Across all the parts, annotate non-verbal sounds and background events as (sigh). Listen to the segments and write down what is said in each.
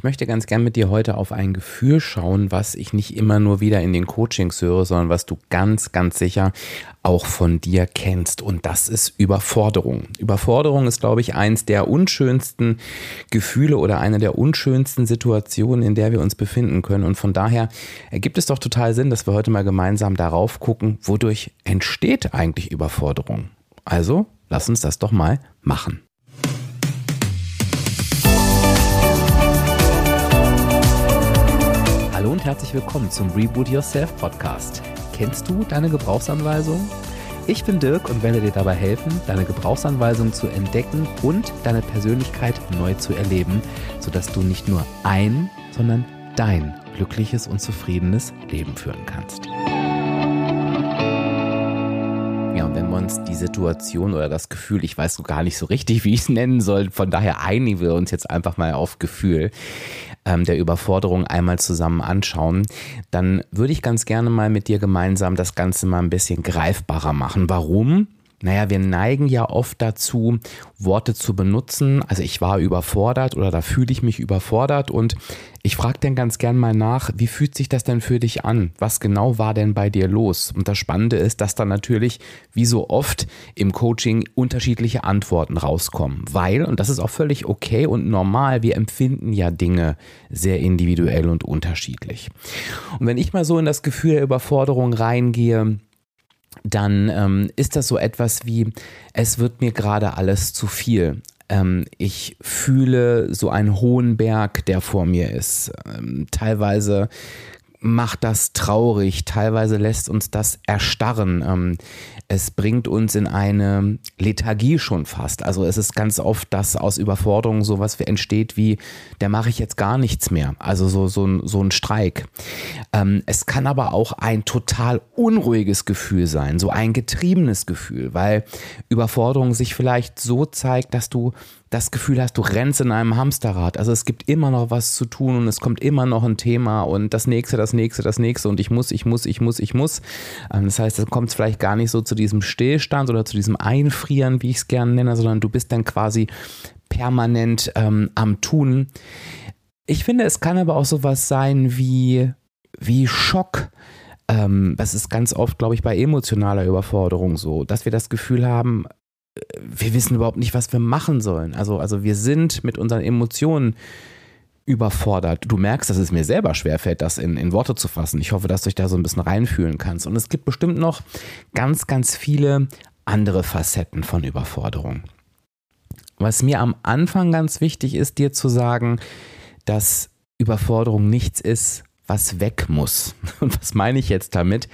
Ich möchte ganz gern mit dir heute auf ein Gefühl schauen, was ich nicht immer nur wieder in den Coachings höre, sondern was du ganz, ganz sicher auch von dir kennst. Und das ist Überforderung. Überforderung ist, glaube ich, eins der unschönsten Gefühle oder eine der unschönsten Situationen, in der wir uns befinden können. Und von daher ergibt es doch total Sinn, dass wir heute mal gemeinsam darauf gucken, wodurch entsteht eigentlich Überforderung. Also, lass uns das doch mal machen. Hallo und herzlich willkommen zum Reboot Yourself Podcast. Kennst du deine Gebrauchsanweisung? Ich bin Dirk und werde dir dabei helfen, deine Gebrauchsanweisung zu entdecken und deine Persönlichkeit neu zu erleben, sodass du nicht nur ein, sondern dein glückliches und zufriedenes Leben führen kannst. Ja, und wenn wir uns die Situation oder das Gefühl, ich weiß gar nicht so richtig, wie ich es nennen soll, von daher einigen wir uns jetzt einfach mal auf Gefühl ähm, der Überforderung einmal zusammen anschauen, dann würde ich ganz gerne mal mit dir gemeinsam das Ganze mal ein bisschen greifbarer machen. Warum? Naja, wir neigen ja oft dazu, Worte zu benutzen. Also ich war überfordert oder da fühle ich mich überfordert und ich frage dann ganz gern mal nach, wie fühlt sich das denn für dich an? Was genau war denn bei dir los? Und das Spannende ist, dass da natürlich, wie so oft im Coaching, unterschiedliche Antworten rauskommen. Weil, und das ist auch völlig okay und normal, wir empfinden ja Dinge sehr individuell und unterschiedlich. Und wenn ich mal so in das Gefühl der Überforderung reingehe, dann ähm, ist das so etwas wie, es wird mir gerade alles zu viel. Ähm, ich fühle so einen hohen Berg, der vor mir ist. Ähm, teilweise macht das traurig, teilweise lässt uns das erstarren. Es bringt uns in eine Lethargie schon fast. Also es ist ganz oft, dass aus Überforderung sowas entsteht wie, der mache ich jetzt gar nichts mehr. Also so, so, ein, so ein Streik. Ähm, es kann aber auch ein total unruhiges Gefühl sein, so ein getriebenes Gefühl, weil Überforderung sich vielleicht so zeigt, dass du das Gefühl hast, du rennst in einem Hamsterrad. Also es gibt immer noch was zu tun und es kommt immer noch ein Thema und das nächste, das nächste, das nächste und ich muss, ich muss, ich muss, ich muss. Ähm, das heißt, es kommt vielleicht gar nicht so zu diesem Stillstand oder zu diesem Einfrieren, wie ich es gerne nenne, sondern du bist dann quasi permanent ähm, am Tun. Ich finde, es kann aber auch sowas sein wie, wie Schock. Ähm, das ist ganz oft, glaube ich, bei emotionaler Überforderung so, dass wir das Gefühl haben, wir wissen überhaupt nicht, was wir machen sollen. Also, also wir sind mit unseren Emotionen überfordert. Du merkst, dass es mir selber schwerfällt, das in, in Worte zu fassen. Ich hoffe, dass du dich da so ein bisschen reinfühlen kannst. Und es gibt bestimmt noch ganz, ganz viele andere Facetten von Überforderung. Was mir am Anfang ganz wichtig ist, dir zu sagen, dass Überforderung nichts ist, was weg muss. (laughs) Und was meine ich jetzt damit?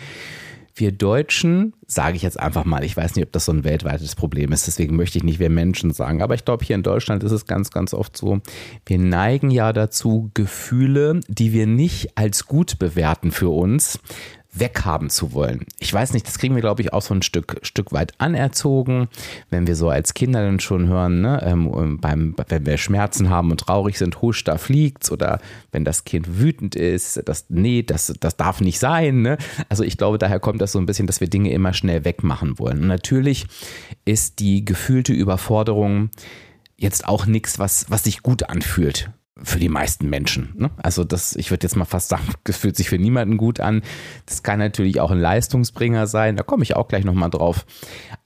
Wir Deutschen, sage ich jetzt einfach mal, ich weiß nicht, ob das so ein weltweites Problem ist, deswegen möchte ich nicht wir Menschen sagen, aber ich glaube, hier in Deutschland ist es ganz, ganz oft so, wir neigen ja dazu, Gefühle, die wir nicht als gut bewerten für uns, weghaben zu wollen. Ich weiß nicht, das kriegen wir, glaube ich, auch so ein Stück, Stück weit anerzogen, wenn wir so als Kinder dann schon hören, ne, ähm, beim, wenn wir Schmerzen haben und traurig sind, husch, da fliegt's oder wenn das Kind wütend ist, das, nee, das, das darf nicht sein. Ne? Also ich glaube, daher kommt das so ein bisschen, dass wir Dinge immer schnell wegmachen wollen. Und natürlich ist die gefühlte Überforderung jetzt auch nichts, was, was sich gut anfühlt für die meisten Menschen. Ne? Also das, ich würde jetzt mal fast sagen, (laughs) das fühlt sich für niemanden gut an. Das kann natürlich auch ein Leistungsbringer sein, da komme ich auch gleich nochmal drauf.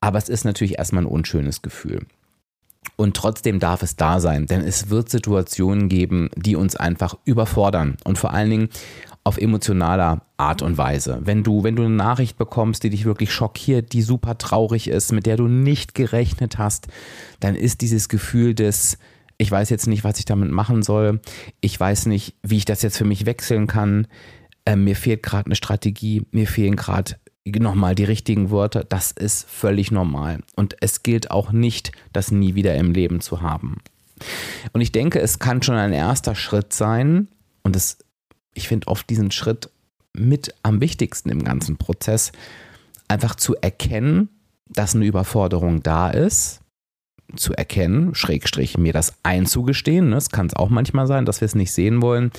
Aber es ist natürlich erstmal ein unschönes Gefühl. Und trotzdem darf es da sein, denn es wird Situationen geben, die uns einfach überfordern und vor allen Dingen auf emotionaler Art und Weise. Wenn du, wenn du eine Nachricht bekommst, die dich wirklich schockiert, die super traurig ist, mit der du nicht gerechnet hast, dann ist dieses Gefühl des ich weiß jetzt nicht, was ich damit machen soll, ich weiß nicht, wie ich das jetzt für mich wechseln kann, äh, mir fehlt gerade eine Strategie, mir fehlen gerade nochmal die richtigen Wörter, das ist völlig normal. Und es gilt auch nicht, das nie wieder im Leben zu haben. Und ich denke, es kann schon ein erster Schritt sein, und das, ich finde oft diesen Schritt mit am wichtigsten im ganzen Prozess, einfach zu erkennen, dass eine Überforderung da ist, zu erkennen, Schrägstrich mir das einzugestehen. Ne? Es kann es auch manchmal sein, dass wir es nicht sehen wollen.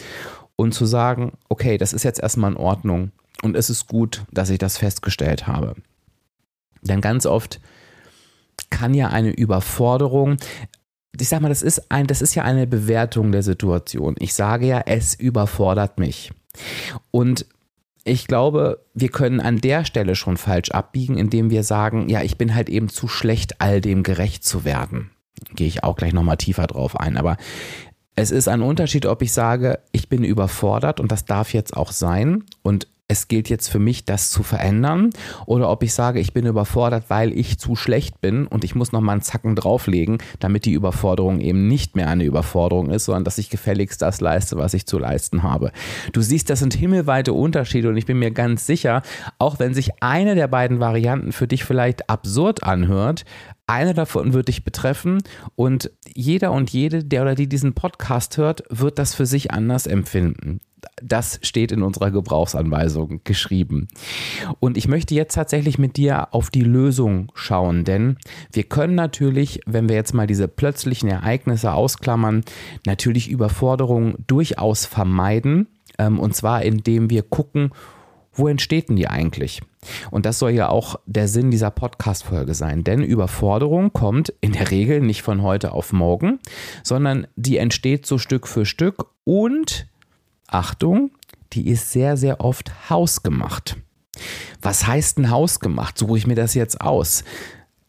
Und zu sagen, okay, das ist jetzt erstmal in Ordnung und es ist gut, dass ich das festgestellt habe. Denn ganz oft kann ja eine Überforderung, ich sag mal, das ist ein, das ist ja eine Bewertung der Situation. Ich sage ja, es überfordert mich. Und ich glaube, wir können an der Stelle schon falsch abbiegen, indem wir sagen, ja, ich bin halt eben zu schlecht, all dem gerecht zu werden. Gehe ich auch gleich nochmal tiefer drauf ein. Aber es ist ein Unterschied, ob ich sage, ich bin überfordert und das darf jetzt auch sein und es gilt jetzt für mich, das zu verändern, oder ob ich sage, ich bin überfordert, weil ich zu schlecht bin und ich muss noch mal einen Zacken drauflegen, damit die Überforderung eben nicht mehr eine Überforderung ist, sondern dass ich gefälligst das leiste, was ich zu leisten habe. Du siehst, das sind himmelweite Unterschiede und ich bin mir ganz sicher, auch wenn sich eine der beiden Varianten für dich vielleicht absurd anhört, eine davon wird dich betreffen und jeder und jede, der oder die diesen Podcast hört, wird das für sich anders empfinden. Das steht in unserer Gebrauchsanweisung geschrieben. Und ich möchte jetzt tatsächlich mit dir auf die Lösung schauen, denn wir können natürlich, wenn wir jetzt mal diese plötzlichen Ereignisse ausklammern, natürlich Überforderungen durchaus vermeiden. Ähm, und zwar indem wir gucken, wo entsteht denn die eigentlich? Und das soll ja auch der Sinn dieser Podcast-Folge sein, denn Überforderung kommt in der Regel nicht von heute auf morgen, sondern die entsteht so Stück für Stück und, Achtung, die ist sehr, sehr oft hausgemacht. Was heißt ein hausgemacht? Suche ich mir das jetzt aus?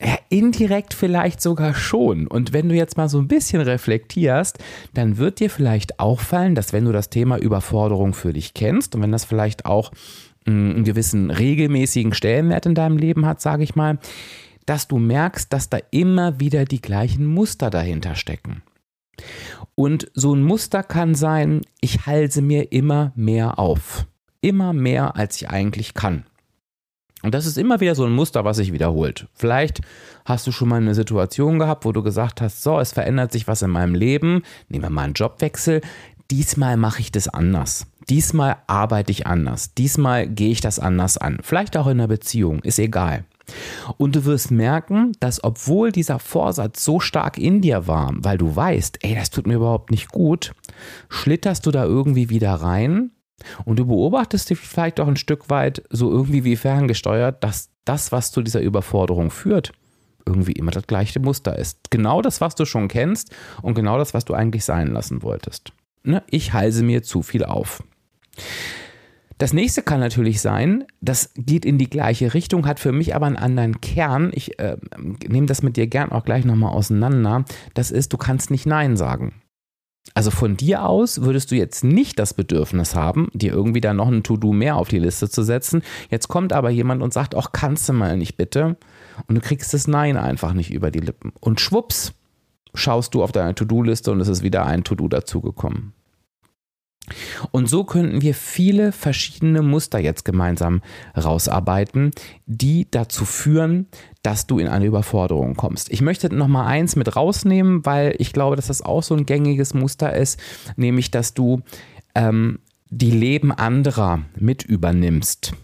Ja, indirekt vielleicht sogar schon. Und wenn du jetzt mal so ein bisschen reflektierst, dann wird dir vielleicht auffallen, dass wenn du das Thema Überforderung für dich kennst und wenn das vielleicht auch einen gewissen regelmäßigen Stellenwert in deinem Leben hat, sage ich mal, dass du merkst, dass da immer wieder die gleichen Muster dahinter stecken. Und so ein Muster kann sein, ich halse mir immer mehr auf. Immer mehr, als ich eigentlich kann. Und das ist immer wieder so ein Muster, was sich wiederholt. Vielleicht hast du schon mal eine Situation gehabt, wo du gesagt hast, so, es verändert sich was in meinem Leben, nehmen wir mal einen Jobwechsel, diesmal mache ich das anders. Diesmal arbeite ich anders. Diesmal gehe ich das anders an. Vielleicht auch in einer Beziehung, ist egal. Und du wirst merken, dass obwohl dieser Vorsatz so stark in dir war, weil du weißt, ey, das tut mir überhaupt nicht gut, schlitterst du da irgendwie wieder rein und du beobachtest dich vielleicht auch ein Stück weit so irgendwie wie ferngesteuert, dass das, was zu dieser Überforderung führt, irgendwie immer das gleiche Muster ist. Genau das, was du schon kennst und genau das, was du eigentlich sein lassen wolltest. Ne? Ich halse mir zu viel auf. Das nächste kann natürlich sein, das geht in die gleiche Richtung, hat für mich aber einen anderen Kern. Ich äh, nehme das mit dir gern auch gleich nochmal auseinander. Das ist, du kannst nicht Nein sagen. Also von dir aus würdest du jetzt nicht das Bedürfnis haben, dir irgendwie da noch ein To-Do mehr auf die Liste zu setzen. Jetzt kommt aber jemand und sagt, auch kannst du mal nicht bitte. Und du kriegst das Nein einfach nicht über die Lippen. Und schwupps, schaust du auf deine To-Do-Liste und es ist wieder ein To-Do dazugekommen. Und so könnten wir viele verschiedene Muster jetzt gemeinsam rausarbeiten, die dazu führen, dass du in eine Überforderung kommst. Ich möchte noch mal eins mit rausnehmen, weil ich glaube, dass das auch so ein gängiges Muster ist, nämlich, dass du ähm, die Leben anderer mit übernimmst.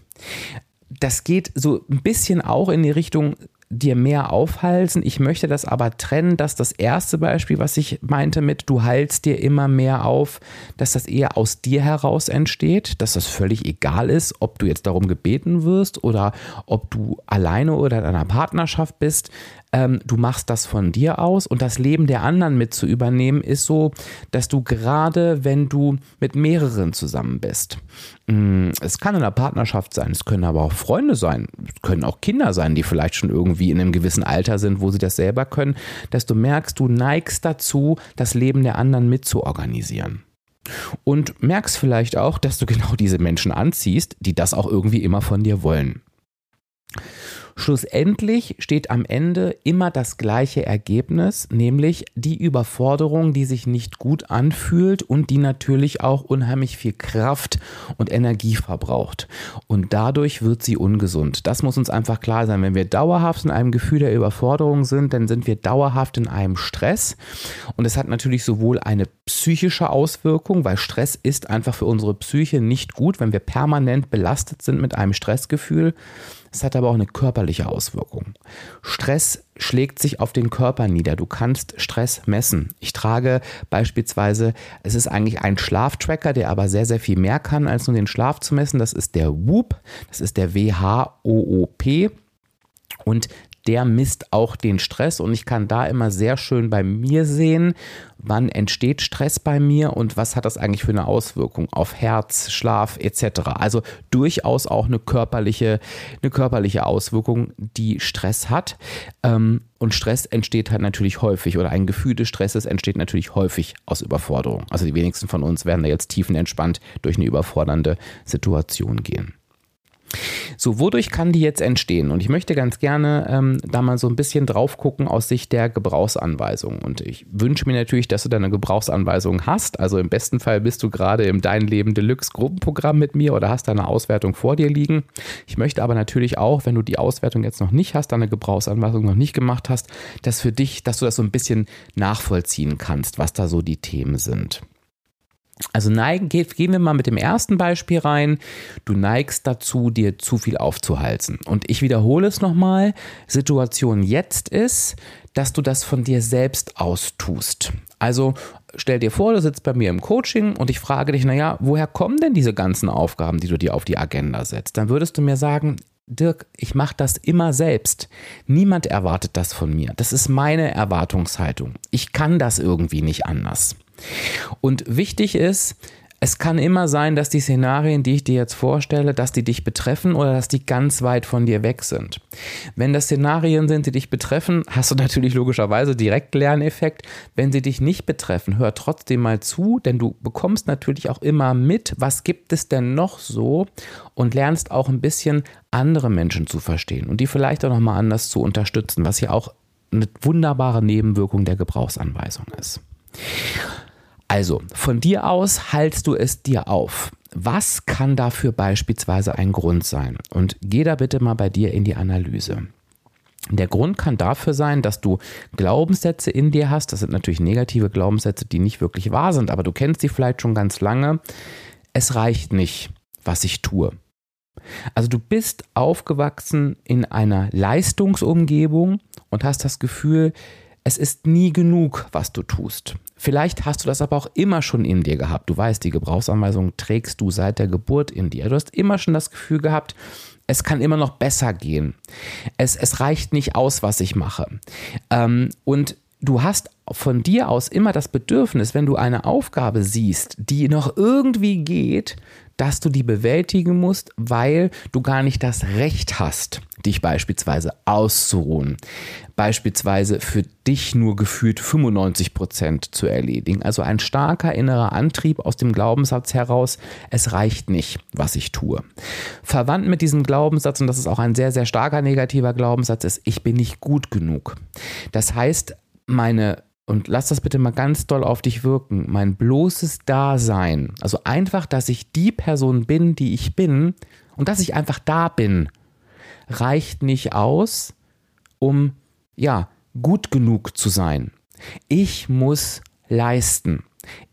Das geht so ein bisschen auch in die Richtung dir mehr aufhalsen. Ich möchte das aber trennen, dass das erste Beispiel, was ich meinte mit, du heilst dir immer mehr auf, dass das eher aus dir heraus entsteht, dass das völlig egal ist, ob du jetzt darum gebeten wirst oder ob du alleine oder in einer Partnerschaft bist ähm, du machst das von dir aus und das Leben der anderen mit zu übernehmen, ist so, dass du gerade, wenn du mit mehreren zusammen bist, mm, es kann in einer Partnerschaft sein, es können aber auch Freunde sein, es können auch Kinder sein, die vielleicht schon irgendwie in einem gewissen Alter sind, wo sie das selber können, dass du merkst, du neigst dazu, das Leben der anderen mitzuorganisieren. Und merkst vielleicht auch, dass du genau diese Menschen anziehst, die das auch irgendwie immer von dir wollen. Schlussendlich steht am Ende immer das gleiche Ergebnis, nämlich die Überforderung, die sich nicht gut anfühlt und die natürlich auch unheimlich viel Kraft und Energie verbraucht. Und dadurch wird sie ungesund. Das muss uns einfach klar sein. Wenn wir dauerhaft in einem Gefühl der Überforderung sind, dann sind wir dauerhaft in einem Stress. Und es hat natürlich sowohl eine psychische Auswirkung, weil Stress ist einfach für unsere Psyche nicht gut, wenn wir permanent belastet sind mit einem Stressgefühl. Es hat aber auch eine körperliche Auswirkung. Stress schlägt sich auf den Körper nieder. Du kannst Stress messen. Ich trage beispielsweise, es ist eigentlich ein Schlaftracker, der aber sehr, sehr viel mehr kann, als nur den Schlaf zu messen. Das ist der WHOOP. Das ist der W-H-O-O-P. Und der misst auch den Stress und ich kann da immer sehr schön bei mir sehen, wann entsteht Stress bei mir und was hat das eigentlich für eine Auswirkung auf Herz, Schlaf etc. Also durchaus auch eine körperliche, eine körperliche Auswirkung, die Stress hat. Ähm, und Stress entsteht halt natürlich häufig oder ein Gefühl des Stresses entsteht natürlich häufig aus Überforderung. Also die wenigsten von uns werden da jetzt tiefenentspannt durch eine überfordernde Situation gehen. So, wodurch kann die jetzt entstehen? Und ich möchte ganz gerne ähm, da mal so ein bisschen drauf gucken aus Sicht der Gebrauchsanweisung. Und ich wünsche mir natürlich, dass du deine Gebrauchsanweisung hast. Also im besten Fall bist du gerade im Dein Leben Deluxe Gruppenprogramm mit mir oder hast deine Auswertung vor dir liegen. Ich möchte aber natürlich auch, wenn du die Auswertung jetzt noch nicht hast, deine Gebrauchsanweisung noch nicht gemacht hast, dass für dich, dass du das so ein bisschen nachvollziehen kannst, was da so die Themen sind. Also neigen, gehen wir mal mit dem ersten Beispiel rein. Du neigst dazu, dir zu viel aufzuhalsen. Und ich wiederhole es nochmal. Situation jetzt ist, dass du das von dir selbst aus tust. Also stell dir vor, du sitzt bei mir im Coaching und ich frage dich, naja, woher kommen denn diese ganzen Aufgaben, die du dir auf die Agenda setzt? Dann würdest du mir sagen, Dirk, ich mache das immer selbst. Niemand erwartet das von mir. Das ist meine Erwartungshaltung. Ich kann das irgendwie nicht anders. Und wichtig ist, es kann immer sein, dass die Szenarien, die ich dir jetzt vorstelle, dass die dich betreffen oder dass die ganz weit von dir weg sind. Wenn das Szenarien sind, die dich betreffen, hast du natürlich logischerweise direkt Lerneffekt. Wenn sie dich nicht betreffen, hör trotzdem mal zu, denn du bekommst natürlich auch immer mit, was gibt es denn noch so und lernst auch ein bisschen andere Menschen zu verstehen und die vielleicht auch nochmal anders zu unterstützen, was ja auch eine wunderbare Nebenwirkung der Gebrauchsanweisung ist. Also, von dir aus haltst du es dir auf. Was kann dafür beispielsweise ein Grund sein? Und geh da bitte mal bei dir in die Analyse. Der Grund kann dafür sein, dass du Glaubenssätze in dir hast. Das sind natürlich negative Glaubenssätze, die nicht wirklich wahr sind, aber du kennst sie vielleicht schon ganz lange. Es reicht nicht, was ich tue. Also du bist aufgewachsen in einer Leistungsumgebung und hast das Gefühl, es ist nie genug, was du tust. Vielleicht hast du das aber auch immer schon in dir gehabt. Du weißt, die Gebrauchsanweisung trägst du seit der Geburt in dir. Du hast immer schon das Gefühl gehabt, es kann immer noch besser gehen. Es, es reicht nicht aus, was ich mache. Ähm, und du hast von dir aus immer das Bedürfnis, wenn du eine Aufgabe siehst, die noch irgendwie geht, dass du die bewältigen musst, weil du gar nicht das Recht hast, dich beispielsweise auszuruhen, beispielsweise für dich nur gefühlt 95 Prozent zu erledigen. Also ein starker innerer Antrieb aus dem Glaubenssatz heraus, es reicht nicht, was ich tue. Verwandt mit diesem Glaubenssatz, und das ist auch ein sehr, sehr starker negativer Glaubenssatz, ist, ich bin nicht gut genug. Das heißt, meine und lass das bitte mal ganz doll auf dich wirken, mein bloßes Dasein, also einfach, dass ich die Person bin, die ich bin und dass ich einfach da bin, reicht nicht aus, um ja, gut genug zu sein. Ich muss leisten.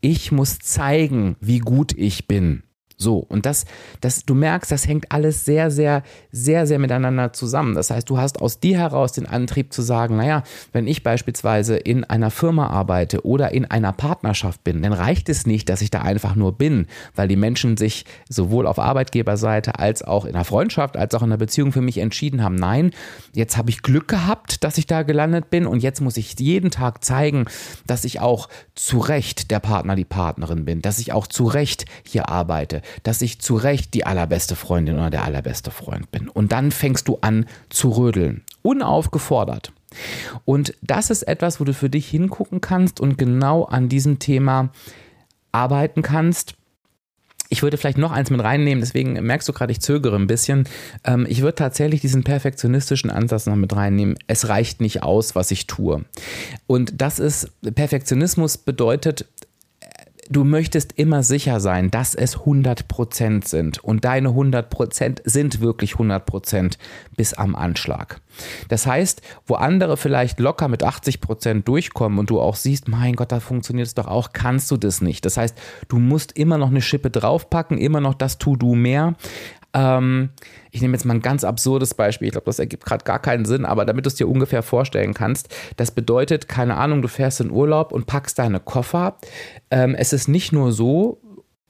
Ich muss zeigen, wie gut ich bin. So, und das, das, du merkst, das hängt alles sehr, sehr, sehr, sehr miteinander zusammen. Das heißt, du hast aus dir heraus den Antrieb zu sagen, naja, wenn ich beispielsweise in einer Firma arbeite oder in einer Partnerschaft bin, dann reicht es nicht, dass ich da einfach nur bin, weil die Menschen sich sowohl auf Arbeitgeberseite als auch in der Freundschaft, als auch in der Beziehung für mich entschieden haben, nein, jetzt habe ich Glück gehabt, dass ich da gelandet bin und jetzt muss ich jeden Tag zeigen, dass ich auch zu Recht der Partner, die Partnerin bin, dass ich auch zu Recht hier arbeite dass ich zu Recht die allerbeste Freundin oder der allerbeste Freund bin. Und dann fängst du an zu rödeln. Unaufgefordert. Und das ist etwas, wo du für dich hingucken kannst und genau an diesem Thema arbeiten kannst. Ich würde vielleicht noch eins mit reinnehmen, deswegen merkst du gerade, ich zögere ein bisschen. Ähm, ich würde tatsächlich diesen perfektionistischen Ansatz noch mit reinnehmen. Es reicht nicht aus, was ich tue. Und das ist, Perfektionismus bedeutet, du möchtest immer sicher sein, dass es 100% sind. Und deine 100% sind wirklich 100% bis am Anschlag. Das heißt, wo andere vielleicht locker mit 80% durchkommen und du auch siehst, mein Gott, da funktioniert es doch auch, kannst du das nicht. Das heißt, du musst immer noch eine Schippe draufpacken, immer noch das To-Do mehr. Ähm, ich nehme jetzt mal ein ganz absurdes Beispiel. Ich glaube, das ergibt gerade gar keinen Sinn, aber damit du es dir ungefähr vorstellen kannst, das bedeutet, keine Ahnung, du fährst in Urlaub und packst deine Koffer. Ähm, es ist nicht nur so,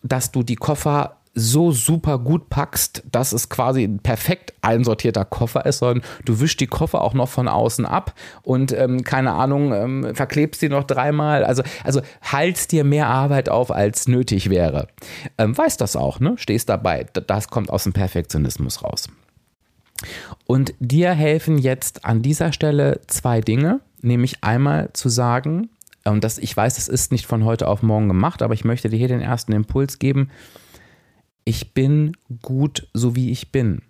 dass du die Koffer so super gut packst, dass es quasi ein perfekt einsortierter Koffer ist, sondern du wischst die Koffer auch noch von außen ab und ähm, keine Ahnung, ähm, verklebst die noch dreimal. Also, also haltst dir mehr Arbeit auf, als nötig wäre. Ähm, weißt das auch, ne? Stehst dabei. Das kommt aus dem Perfektionismus raus. Und dir helfen jetzt an dieser Stelle zwei Dinge, nämlich einmal zu sagen, und das, ich weiß, es ist nicht von heute auf morgen gemacht, aber ich möchte dir hier den ersten Impuls geben. Ich bin gut, so wie ich bin.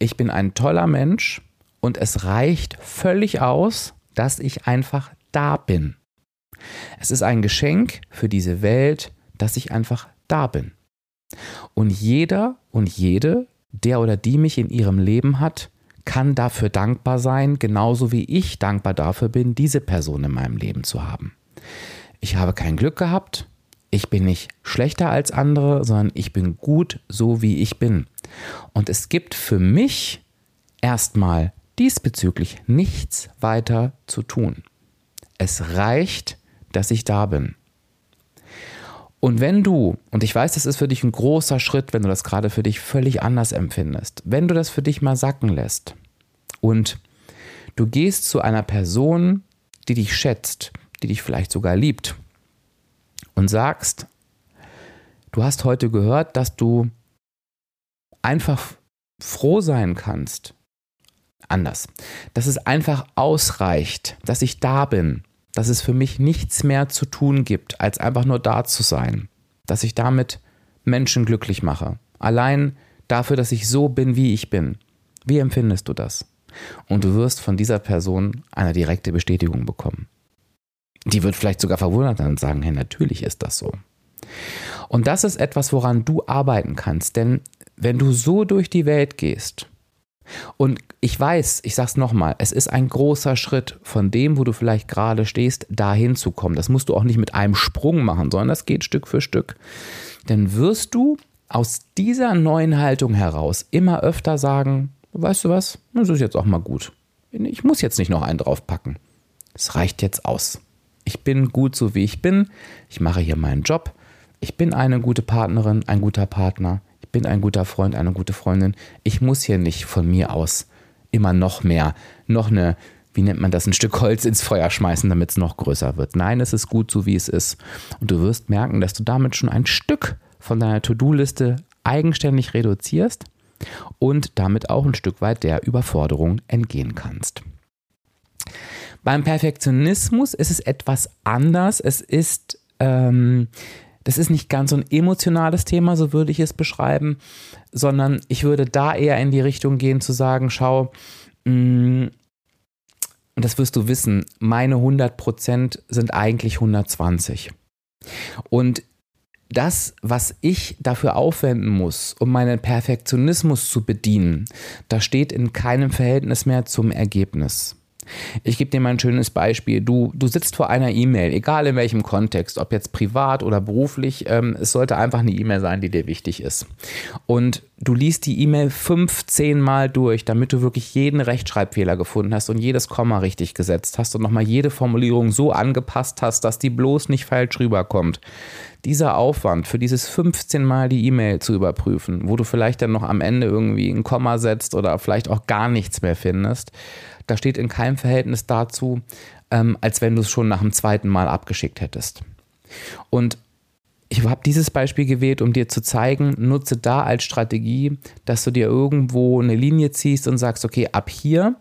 Ich bin ein toller Mensch und es reicht völlig aus, dass ich einfach da bin. Es ist ein Geschenk für diese Welt, dass ich einfach da bin. Und jeder und jede, der oder die mich in ihrem Leben hat, kann dafür dankbar sein, genauso wie ich dankbar dafür bin, diese Person in meinem Leben zu haben. Ich habe kein Glück gehabt, ich bin nicht schlechter als andere, sondern ich bin gut so, wie ich bin. Und es gibt für mich erstmal diesbezüglich nichts weiter zu tun. Es reicht, dass ich da bin. Und wenn du, und ich weiß, das ist für dich ein großer Schritt, wenn du das gerade für dich völlig anders empfindest, wenn du das für dich mal sacken lässt und du gehst zu einer Person, die dich schätzt, die dich vielleicht sogar liebt und sagst, du hast heute gehört, dass du einfach froh sein kannst. Anders. Dass es einfach ausreicht, dass ich da bin, dass es für mich nichts mehr zu tun gibt, als einfach nur da zu sein. Dass ich damit Menschen glücklich mache. Allein dafür, dass ich so bin, wie ich bin. Wie empfindest du das? Und du wirst von dieser Person eine direkte Bestätigung bekommen. Die wird vielleicht sogar verwundert und sagen, hey, natürlich ist das so. Und das ist etwas, woran du arbeiten kannst, denn wenn du so durch die Welt gehst, und ich weiß, ich sag's nochmal, es ist ein großer Schritt von dem, wo du vielleicht gerade stehst, dahin zu kommen. Das musst du auch nicht mit einem Sprung machen, sondern das geht Stück für Stück. Dann wirst du aus dieser neuen Haltung heraus immer öfter sagen, weißt du was, das ist jetzt auch mal gut. Ich muss jetzt nicht noch einen draufpacken. Es reicht jetzt aus. Ich bin gut so wie ich bin. Ich mache hier meinen Job. Ich bin eine gute Partnerin, ein guter Partner. Ich bin ein guter Freund, eine gute Freundin. Ich muss hier nicht von mir aus immer noch mehr, noch eine, wie nennt man das, ein Stück Holz ins Feuer schmeißen, damit es noch größer wird. Nein, es ist gut so wie es ist. Und du wirst merken, dass du damit schon ein Stück von deiner To-Do-Liste eigenständig reduzierst und damit auch ein Stück weit der Überforderung entgehen kannst. Beim Perfektionismus ist es etwas anders. Es ist, ähm, das ist nicht ganz so ein emotionales Thema, so würde ich es beschreiben, sondern ich würde da eher in die Richtung gehen zu sagen, schau, mm, und das wirst du wissen, meine 100% sind eigentlich 120. Und das, was ich dafür aufwenden muss, um meinen Perfektionismus zu bedienen, das steht in keinem Verhältnis mehr zum Ergebnis. Ich gebe dir mal ein schönes Beispiel. Du, du sitzt vor einer E-Mail, egal in welchem Kontext, ob jetzt privat oder beruflich, ähm, es sollte einfach eine E-Mail sein, die dir wichtig ist. Und du liest die E-Mail 15 Mal durch, damit du wirklich jeden Rechtschreibfehler gefunden hast und jedes Komma richtig gesetzt hast und nochmal jede Formulierung so angepasst hast, dass die bloß nicht falsch rüberkommt. Dieser Aufwand für dieses 15 Mal die E-Mail zu überprüfen, wo du vielleicht dann noch am Ende irgendwie ein Komma setzt oder vielleicht auch gar nichts mehr findest, da steht in keinem Verhältnis dazu, ähm, als wenn du es schon nach dem zweiten Mal abgeschickt hättest. Und ich habe dieses Beispiel gewählt, um dir zu zeigen, nutze da als Strategie, dass du dir irgendwo eine Linie ziehst und sagst, okay, ab hier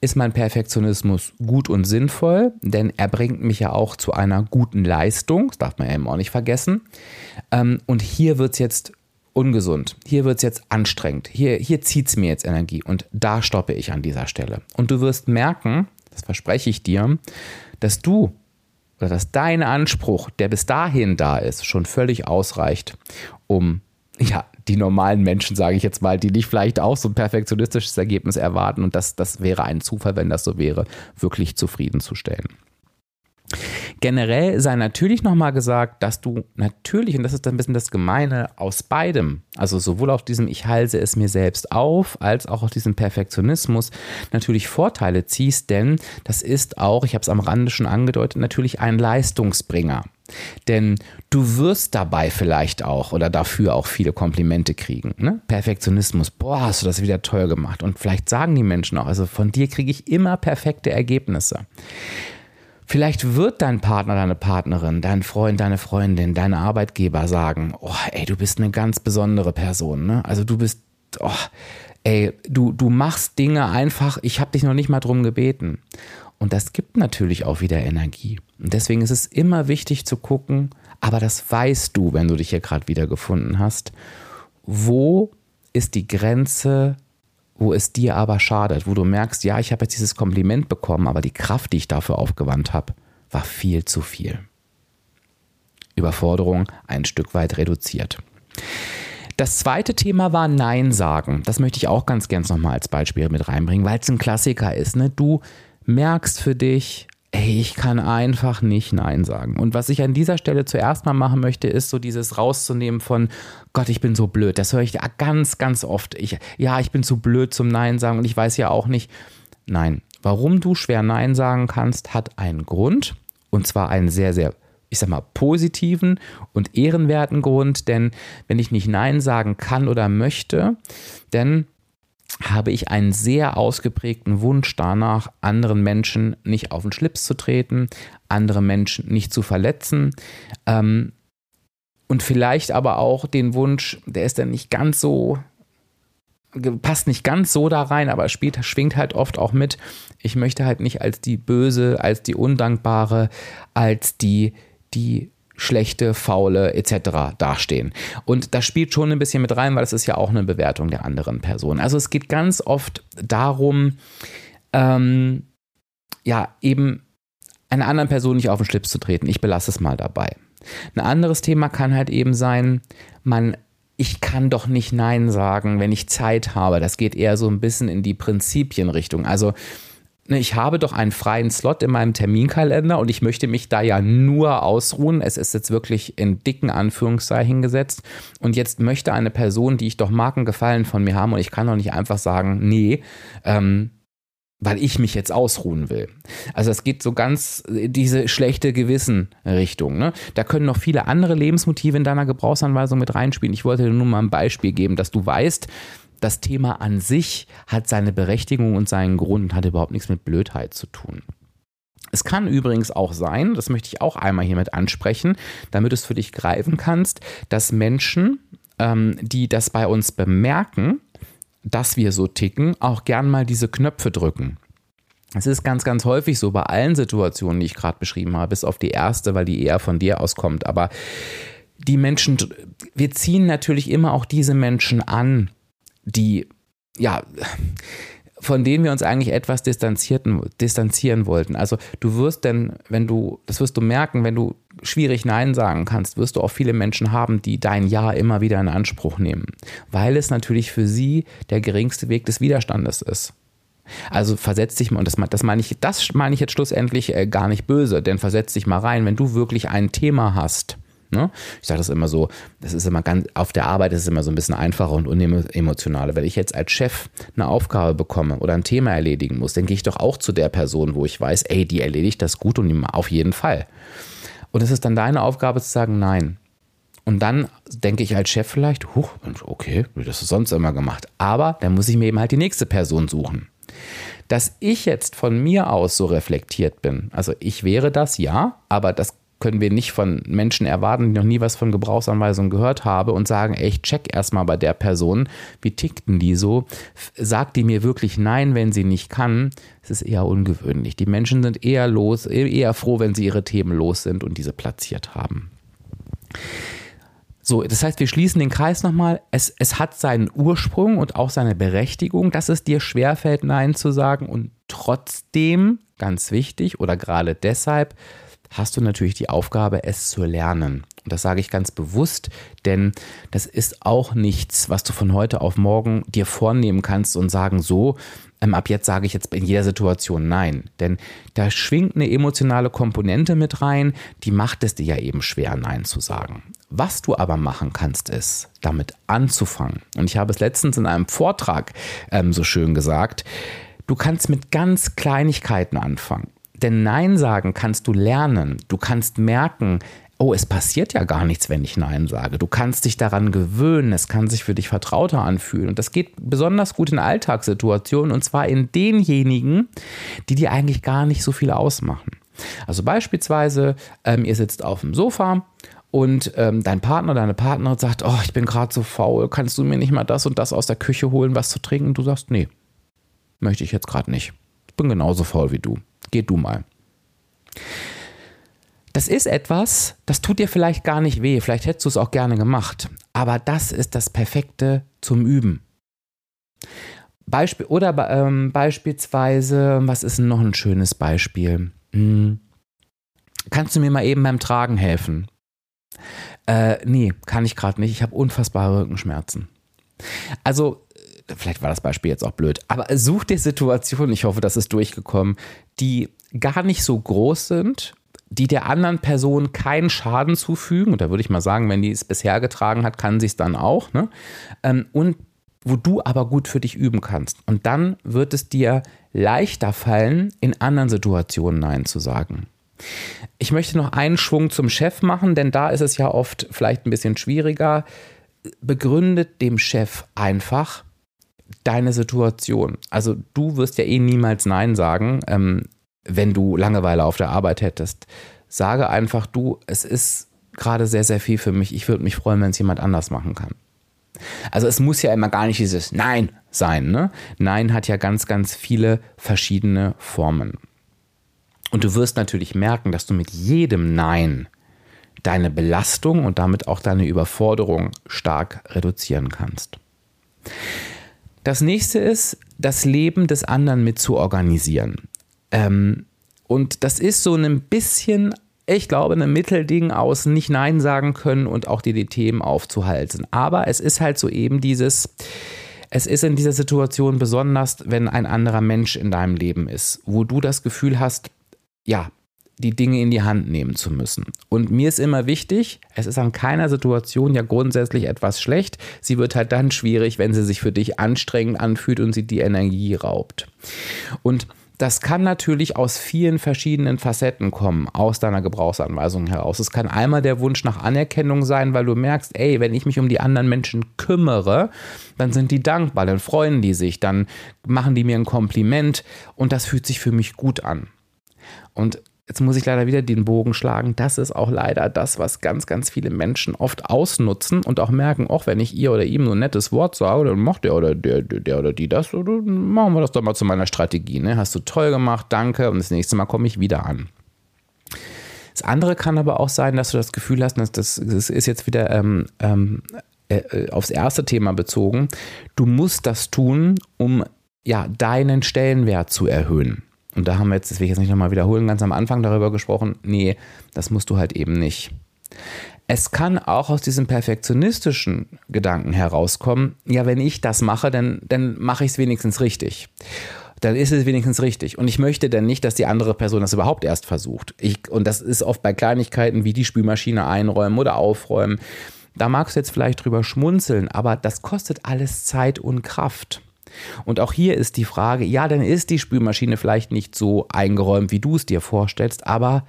ist mein Perfektionismus gut und sinnvoll, denn er bringt mich ja auch zu einer guten Leistung, das darf man eben auch nicht vergessen. Ähm, und hier wird es jetzt ungesund, hier wird es jetzt anstrengend, hier, hier zieht es mir jetzt Energie und da stoppe ich an dieser Stelle. Und du wirst merken, das verspreche ich dir, dass du oder dass dein Anspruch, der bis dahin da ist, schon völlig ausreicht, um ja, die normalen Menschen, sage ich jetzt mal, die nicht vielleicht auch so ein perfektionistisches Ergebnis erwarten und das, das wäre ein Zufall, wenn das so wäre, wirklich zufriedenzustellen. Generell sei natürlich nochmal gesagt, dass du natürlich, und das ist ein bisschen das Gemeine, aus beidem, also sowohl auf diesem Ich halse es mir selbst auf, als auch auf diesem Perfektionismus, natürlich Vorteile ziehst, denn das ist auch, ich habe es am Rande schon angedeutet, natürlich ein Leistungsbringer. Denn du wirst dabei vielleicht auch oder dafür auch viele Komplimente kriegen. Ne? Perfektionismus, boah, hast du das wieder toll gemacht. Und vielleicht sagen die Menschen auch, also von dir kriege ich immer perfekte Ergebnisse. Vielleicht wird dein Partner, deine Partnerin, dein Freund, deine Freundin, dein Arbeitgeber sagen, oh, ey, du bist eine ganz besondere Person. Ne? Also du bist, oh, ey, du, du machst Dinge einfach, ich habe dich noch nicht mal drum gebeten. Und das gibt natürlich auch wieder Energie. Und deswegen ist es immer wichtig zu gucken, aber das weißt du, wenn du dich hier gerade wiedergefunden hast, wo ist die Grenze, wo es dir aber schadet, wo du merkst, ja, ich habe jetzt dieses Kompliment bekommen, aber die Kraft, die ich dafür aufgewandt habe, war viel zu viel. Überforderung ein Stück weit reduziert. Das zweite Thema war Nein sagen. Das möchte ich auch ganz gern nochmal als Beispiel mit reinbringen, weil es ein Klassiker ist. Ne? Du merkst für dich, ey, ich kann einfach nicht Nein sagen. Und was ich an dieser Stelle zuerst mal machen möchte, ist so dieses rauszunehmen von, Gott, ich bin so blöd. Das höre ich ganz, ganz oft. Ich, ja, ich bin zu blöd zum Nein sagen und ich weiß ja auch nicht, nein, warum du schwer Nein sagen kannst, hat einen Grund. Und zwar einen sehr, sehr, ich sag mal, positiven und ehrenwerten Grund. Denn wenn ich nicht Nein sagen kann oder möchte, dann habe ich einen sehr ausgeprägten Wunsch danach, anderen Menschen nicht auf den Schlips zu treten, andere Menschen nicht zu verletzen. Ähm, und vielleicht aber auch den Wunsch, der ist dann nicht ganz so, passt nicht ganz so da rein, aber spielt, schwingt halt oft auch mit. Ich möchte halt nicht als die Böse, als die Undankbare, als die, die schlechte, faule etc. dastehen. Und das spielt schon ein bisschen mit rein, weil es ist ja auch eine Bewertung der anderen Person. Also es geht ganz oft darum, ähm, ja, eben einer anderen Person nicht auf den Schlips zu treten. Ich belasse es mal dabei. Ein anderes Thema kann halt eben sein, man ich kann doch nicht Nein sagen, wenn ich Zeit habe. Das geht eher so ein bisschen in die Prinzipienrichtung. Also ich habe doch einen freien Slot in meinem Terminkalender und ich möchte mich da ja nur ausruhen. Es ist jetzt wirklich in dicken Anführungszeichen gesetzt. Und jetzt möchte eine Person, die ich doch Markengefallen von mir haben und ich kann doch nicht einfach sagen, nee, ähm, weil ich mich jetzt ausruhen will. Also es geht so ganz diese schlechte Gewissen-Richtung. Ne? Da können noch viele andere Lebensmotive in deiner Gebrauchsanweisung mit reinspielen. Ich wollte dir nur mal ein Beispiel geben, dass du weißt, das Thema an sich hat seine Berechtigung und seinen Grund und hat überhaupt nichts mit Blödheit zu tun. Es kann übrigens auch sein, das möchte ich auch einmal hiermit ansprechen, damit du es für dich greifen kannst, dass Menschen, ähm, die das bei uns bemerken, dass wir so ticken, auch gern mal diese Knöpfe drücken. Es ist ganz, ganz häufig so bei allen Situationen, die ich gerade beschrieben habe, bis auf die erste, weil die eher von dir auskommt. Aber die Menschen, wir ziehen natürlich immer auch diese Menschen an, die, ja, von denen wir uns eigentlich etwas distanzierten, distanzieren wollten. Also du wirst denn, wenn du, das wirst du merken, wenn du schwierig Nein sagen kannst, wirst du auch viele Menschen haben, die dein Ja immer wieder in Anspruch nehmen, weil es natürlich für sie der geringste Weg des Widerstandes ist. Also versetz dich mal, und das, das meine ich, das meine ich jetzt schlussendlich äh, gar nicht böse, denn versetz dich mal rein, wenn du wirklich ein Thema hast, Ne? Ich sage das immer so, das ist immer ganz, auf der Arbeit ist es immer so ein bisschen einfacher und unemotionaler. Wenn ich jetzt als Chef eine Aufgabe bekomme oder ein Thema erledigen muss, dann gehe ich doch auch zu der Person, wo ich weiß, ey, die erledigt das gut und auf jeden Fall. Und es ist dann deine Aufgabe zu sagen, nein. Und dann denke ich als Chef vielleicht, huch, okay, wie das ist sonst immer gemacht. Aber dann muss ich mir eben halt die nächste Person suchen. Dass ich jetzt von mir aus so reflektiert bin, also ich wäre das, ja, aber das können wir nicht von Menschen erwarten, die noch nie was von Gebrauchsanweisungen gehört haben und sagen, ey, ich check erstmal bei der Person, wie tickten die so? Sagt die mir wirklich nein, wenn sie nicht kann? Es ist eher ungewöhnlich. Die Menschen sind eher los, eher froh, wenn sie ihre Themen los sind und diese platziert haben. So, das heißt, wir schließen den Kreis nochmal. Es, es hat seinen Ursprung und auch seine Berechtigung, dass es dir schwerfällt, Nein zu sagen. Und trotzdem, ganz wichtig oder gerade deshalb, hast du natürlich die Aufgabe, es zu lernen. Und das sage ich ganz bewusst, denn das ist auch nichts, was du von heute auf morgen dir vornehmen kannst und sagen, so, ähm, ab jetzt sage ich jetzt in jeder Situation nein. Denn da schwingt eine emotionale Komponente mit rein, die macht es dir ja eben schwer, nein zu sagen. Was du aber machen kannst, ist, damit anzufangen. Und ich habe es letztens in einem Vortrag ähm, so schön gesagt, du kannst mit ganz Kleinigkeiten anfangen. Denn Nein sagen kannst du lernen. Du kannst merken, oh, es passiert ja gar nichts, wenn ich Nein sage. Du kannst dich daran gewöhnen, es kann sich für dich vertrauter anfühlen. Und das geht besonders gut in Alltagssituationen und zwar in denjenigen, die dir eigentlich gar nicht so viel ausmachen. Also beispielsweise, ähm, ihr sitzt auf dem Sofa und ähm, dein Partner, deine Partnerin sagt, oh, ich bin gerade so faul, kannst du mir nicht mal das und das aus der Küche holen, was zu trinken? Und du sagst, nee, möchte ich jetzt gerade nicht. Ich bin genauso faul wie du. Geh du mal. Das ist etwas, das tut dir vielleicht gar nicht weh, vielleicht hättest du es auch gerne gemacht, aber das ist das Perfekte zum Üben. Beispiel, oder ähm, beispielsweise, was ist noch ein schönes Beispiel? Hm. Kannst du mir mal eben beim Tragen helfen? Äh, nee, kann ich gerade nicht. Ich habe unfassbare Rückenschmerzen. Also, vielleicht war das Beispiel jetzt auch blöd, aber such dir Situationen, ich hoffe, das ist durchgekommen, die gar nicht so groß sind die der anderen Person keinen Schaden zufügen. Und da würde ich mal sagen, wenn die es bisher getragen hat, kann sie es dann auch. Ne? Ähm, und wo du aber gut für dich üben kannst. Und dann wird es dir leichter fallen, in anderen Situationen Nein zu sagen. Ich möchte noch einen Schwung zum Chef machen, denn da ist es ja oft vielleicht ein bisschen schwieriger. Begründet dem Chef einfach deine Situation. Also du wirst ja eh niemals Nein sagen. Ähm, wenn du Langeweile auf der Arbeit hättest. Sage einfach, du, es ist gerade sehr, sehr viel für mich. Ich würde mich freuen, wenn es jemand anders machen kann. Also es muss ja immer gar nicht dieses Nein sein. Ne? Nein hat ja ganz, ganz viele verschiedene Formen. Und du wirst natürlich merken, dass du mit jedem Nein deine Belastung und damit auch deine Überforderung stark reduzieren kannst. Das nächste ist, das Leben des anderen mit zu organisieren. Ähm, und das ist so ein bisschen, ich glaube, ein Mittelding aus nicht Nein sagen können und auch dir die Themen aufzuhalten. Aber es ist halt so eben dieses, es ist in dieser Situation besonders, wenn ein anderer Mensch in deinem Leben ist, wo du das Gefühl hast, ja, die Dinge in die Hand nehmen zu müssen. Und mir ist immer wichtig, es ist an keiner Situation ja grundsätzlich etwas schlecht. Sie wird halt dann schwierig, wenn sie sich für dich anstrengend anfühlt und sie die Energie raubt. Und das kann natürlich aus vielen verschiedenen Facetten kommen, aus deiner Gebrauchsanweisung heraus. Es kann einmal der Wunsch nach Anerkennung sein, weil du merkst, ey, wenn ich mich um die anderen Menschen kümmere, dann sind die dankbar, dann freuen die sich, dann machen die mir ein Kompliment und das fühlt sich für mich gut an. Und Jetzt muss ich leider wieder den Bogen schlagen. Das ist auch leider das, was ganz, ganz viele Menschen oft ausnutzen und auch merken, auch wenn ich ihr oder ihm nur ein nettes Wort sage, dann macht der oder der, der oder die das, oder machen wir das doch mal zu meiner Strategie. Ne? Hast du toll gemacht, danke und das nächste Mal komme ich wieder an. Das andere kann aber auch sein, dass du das Gefühl hast, dass das, das ist jetzt wieder ähm, ähm, äh, äh aufs erste Thema bezogen. Du musst das tun, um ja deinen Stellenwert zu erhöhen. Und da haben wir jetzt, das will ich jetzt nicht nochmal wiederholen, ganz am Anfang darüber gesprochen, nee, das musst du halt eben nicht. Es kann auch aus diesem perfektionistischen Gedanken herauskommen, ja, wenn ich das mache, dann, dann mache ich es wenigstens richtig. Dann ist es wenigstens richtig. Und ich möchte dann nicht, dass die andere Person das überhaupt erst versucht. Ich, und das ist oft bei Kleinigkeiten wie die Spülmaschine einräumen oder aufräumen. Da magst du jetzt vielleicht drüber schmunzeln, aber das kostet alles Zeit und Kraft. Und auch hier ist die Frage, ja, dann ist die Spülmaschine vielleicht nicht so eingeräumt, wie du es dir vorstellst, aber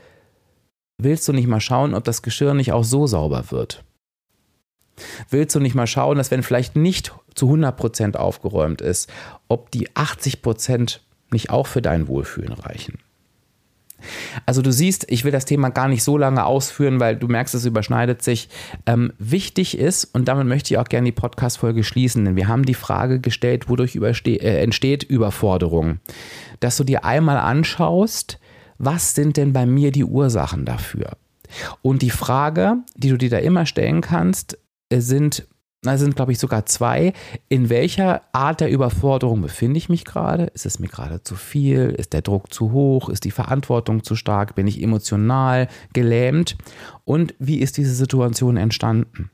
willst du nicht mal schauen, ob das Geschirr nicht auch so sauber wird? Willst du nicht mal schauen, dass wenn vielleicht nicht zu 100% aufgeräumt ist, ob die 80% nicht auch für dein Wohlfühlen reichen? Also du siehst, ich will das Thema gar nicht so lange ausführen, weil du merkst, es überschneidet sich. Ähm, wichtig ist, und damit möchte ich auch gerne die Podcast-Folge schließen, denn wir haben die Frage gestellt, wodurch äh, entsteht Überforderung. Dass du dir einmal anschaust, was sind denn bei mir die Ursachen dafür? Und die Frage, die du dir da immer stellen kannst, äh, sind da sind, glaube ich, sogar zwei. In welcher Art der Überforderung befinde ich mich gerade? Ist es mir gerade zu viel? Ist der Druck zu hoch? Ist die Verantwortung zu stark? Bin ich emotional gelähmt? Und wie ist diese Situation entstanden?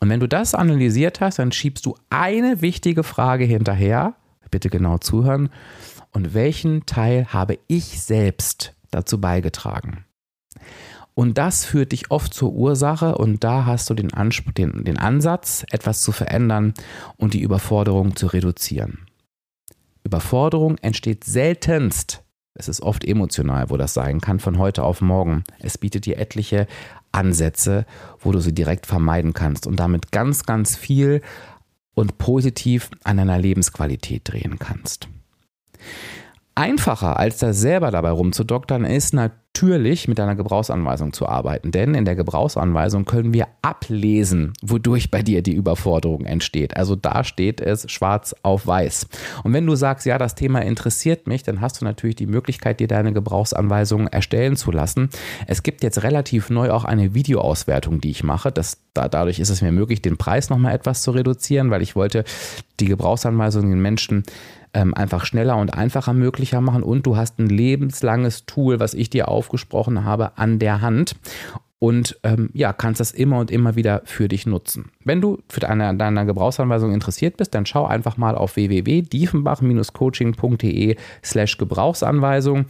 Und wenn du das analysiert hast, dann schiebst du eine wichtige Frage hinterher. Bitte genau zuhören. Und welchen Teil habe ich selbst dazu beigetragen? Und das führt dich oft zur Ursache und da hast du den, Anspruch, den, den Ansatz, etwas zu verändern und die Überforderung zu reduzieren. Überforderung entsteht seltenst Es ist oft emotional, wo das sein kann, von heute auf morgen. Es bietet dir etliche Ansätze, wo du sie direkt vermeiden kannst und damit ganz, ganz viel und positiv an deiner Lebensqualität drehen kannst. Einfacher als da selber dabei rumzudoktern ist natürlich mit einer Gebrauchsanweisung zu arbeiten. Denn in der Gebrauchsanweisung können wir ablesen, wodurch bei dir die Überforderung entsteht. Also da steht es schwarz auf weiß. Und wenn du sagst, ja, das Thema interessiert mich, dann hast du natürlich die Möglichkeit, dir deine Gebrauchsanweisung erstellen zu lassen. Es gibt jetzt relativ neu auch eine Videoauswertung, die ich mache. Das, da, dadurch ist es mir möglich, den Preis nochmal etwas zu reduzieren, weil ich wollte die Gebrauchsanweisung den Menschen ähm, einfach schneller und einfacher möglicher machen und du hast ein lebenslanges Tool, was ich dir aufgesprochen habe, an der Hand und ähm, ja, kannst das immer und immer wieder für dich nutzen. Wenn du für deine, deiner Gebrauchsanweisung interessiert bist, dann schau einfach mal auf www.diefenbach-coaching.de slash Gebrauchsanweisung.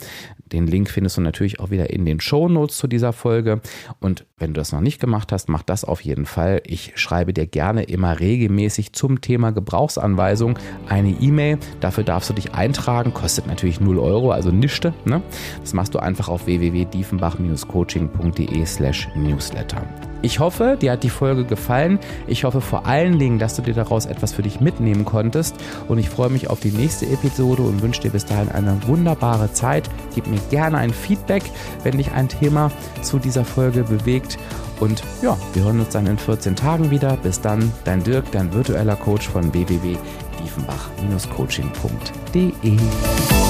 Den Link findest du natürlich auch wieder in den Shownotes zu dieser Folge. Und wenn du das noch nicht gemacht hast, mach das auf jeden Fall. Ich schreibe dir gerne immer regelmäßig zum Thema Gebrauchsanweisung eine E-Mail. Dafür darfst du dich eintragen. Kostet natürlich 0 Euro, also nichte. Ne? Das machst du einfach auf www.diefenbach-coaching.de slash newsletter. Ich hoffe, dir hat die Folge gefallen. Ich hoffe vor allen Dingen, dass du dir daraus etwas für dich mitnehmen konntest. Und ich freue mich auf die nächste Episode und wünsche dir bis dahin eine wunderbare Zeit. Gib mir gerne ein Feedback, wenn dich ein Thema zu dieser Folge bewegt. Und ja, wir hören uns dann in 14 Tagen wieder. Bis dann, dein Dirk, dein virtueller Coach von www.diefenbach-coaching.de.